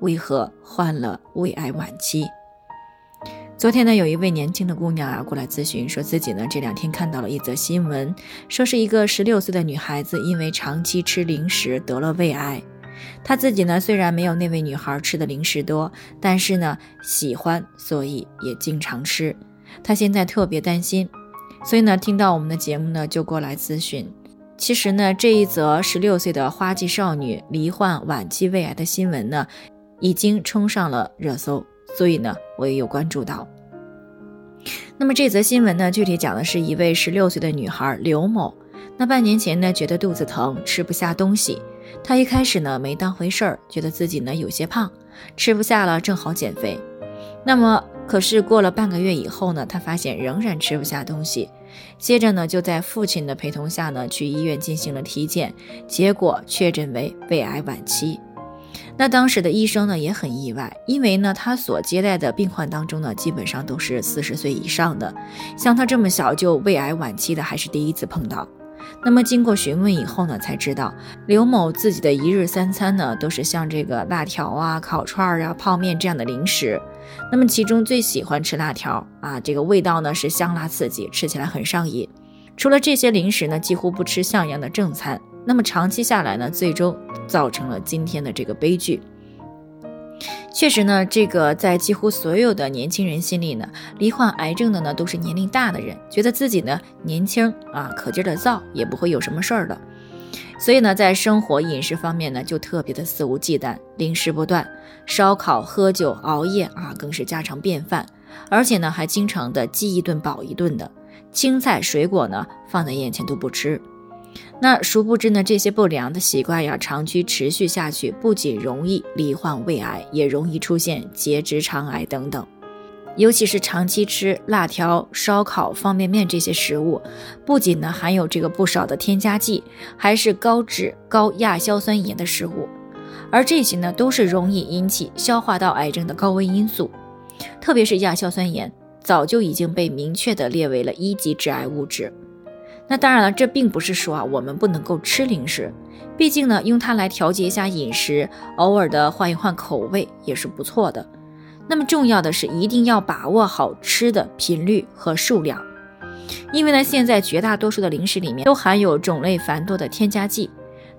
为何患了胃癌晚期？昨天呢，有一位年轻的姑娘啊过来咨询，说自己呢这两天看到了一则新闻，说是一个十六岁的女孩子因为长期吃零食得了胃癌。她自己呢虽然没有那位女孩吃的零食多，但是呢喜欢，所以也经常吃。她现在特别担心，所以呢听到我们的节目呢就过来咨询。其实呢这一则十六岁的花季少女罹患晚期胃癌的新闻呢。已经冲上了热搜，所以呢，我也有关注到。那么这则新闻呢，具体讲的是一位十六岁的女孩刘某。那半年前呢，觉得肚子疼，吃不下东西。她一开始呢，没当回事儿，觉得自己呢有些胖，吃不下了，正好减肥。那么，可是过了半个月以后呢，她发现仍然吃不下东西。接着呢，就在父亲的陪同下呢，去医院进行了体检，结果确诊为胃癌晚期。那当时的医生呢也很意外，因为呢他所接待的病患当中呢基本上都是四十岁以上的，像他这么小就胃癌晚期的还是第一次碰到。那么经过询问以后呢，才知道刘某自己的一日三餐呢都是像这个辣条啊、烤串啊、泡面这样的零食。那么其中最喜欢吃辣条啊，这个味道呢是香辣刺激，吃起来很上瘾。除了这些零食呢，几乎不吃像样的正餐。那么长期下来呢，最终造成了今天的这个悲剧。确实呢，这个在几乎所有的年轻人心里呢，罹患癌症的呢都是年龄大的人，觉得自己呢年轻啊，可劲儿的造，也不会有什么事儿的。所以呢，在生活饮食方面呢，就特别的肆无忌惮，零食不断，烧烤、喝酒、熬夜啊，更是家常便饭。而且呢，还经常的饥一顿饱一顿的，青菜水果呢放在眼前都不吃。那殊不知呢，这些不良的习惯呀，长期持续下去，不仅容易罹患胃癌，也容易出现结直肠癌等等。尤其是长期吃辣条、烧烤、方便面这些食物，不仅呢含有这个不少的添加剂，还是高脂高亚硝酸盐的食物，而这些呢都是容易引起消化道癌症的高危因素。特别是亚硝酸盐，早就已经被明确的列为了一级致癌物质。那当然了，这并不是说啊，我们不能够吃零食，毕竟呢，用它来调节一下饮食，偶尔的换一换口味也是不错的。那么重要的是，一定要把握好吃的频率和数量，因为呢，现在绝大多数的零食里面都含有种类繁多的添加剂。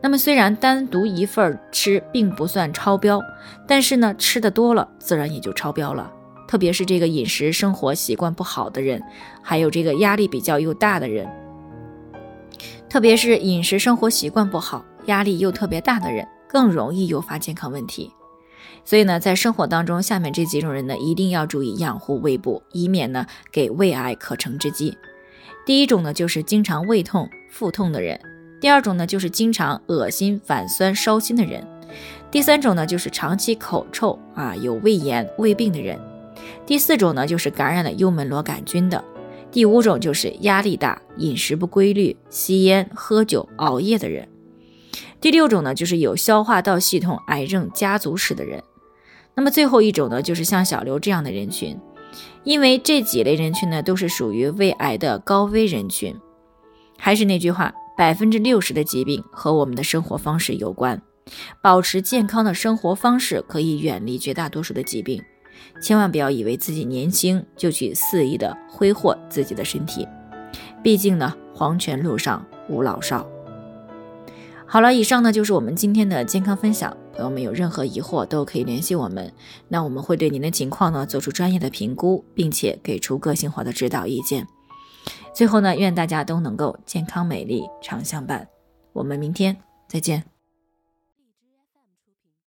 那么虽然单独一份吃并不算超标，但是呢，吃的多了，自然也就超标了。特别是这个饮食生活习惯不好的人，还有这个压力比较又大的人。特别是饮食生活习惯不好、压力又特别大的人，更容易诱发健康问题。所以呢，在生活当中，下面这几种人呢，一定要注意养护胃部，以免呢给胃癌可乘之机。第一种呢，就是经常胃痛、腹痛的人；第二种呢，就是经常恶心、反酸、烧心的人；第三种呢，就是长期口臭啊、有胃炎、胃病的人；第四种呢，就是感染了幽门螺杆菌的。第五种就是压力大、饮食不规律、吸烟、喝酒、熬夜的人。第六种呢，就是有消化道系统癌症家族史的人。那么最后一种呢，就是像小刘这样的人群。因为这几类人群呢，都是属于胃癌的高危人群。还是那句话，百分之六十的疾病和我们的生活方式有关。保持健康的生活方式，可以远离绝大多数的疾病。千万不要以为自己年轻就去肆意的挥霍自己的身体，毕竟呢，黄泉路上无老少。好了，以上呢就是我们今天的健康分享。朋友们有任何疑惑都可以联系我们，那我们会对您的情况呢做出专业的评估，并且给出个性化的指导意见。最后呢，愿大家都能够健康美丽常相伴。我们明天再见。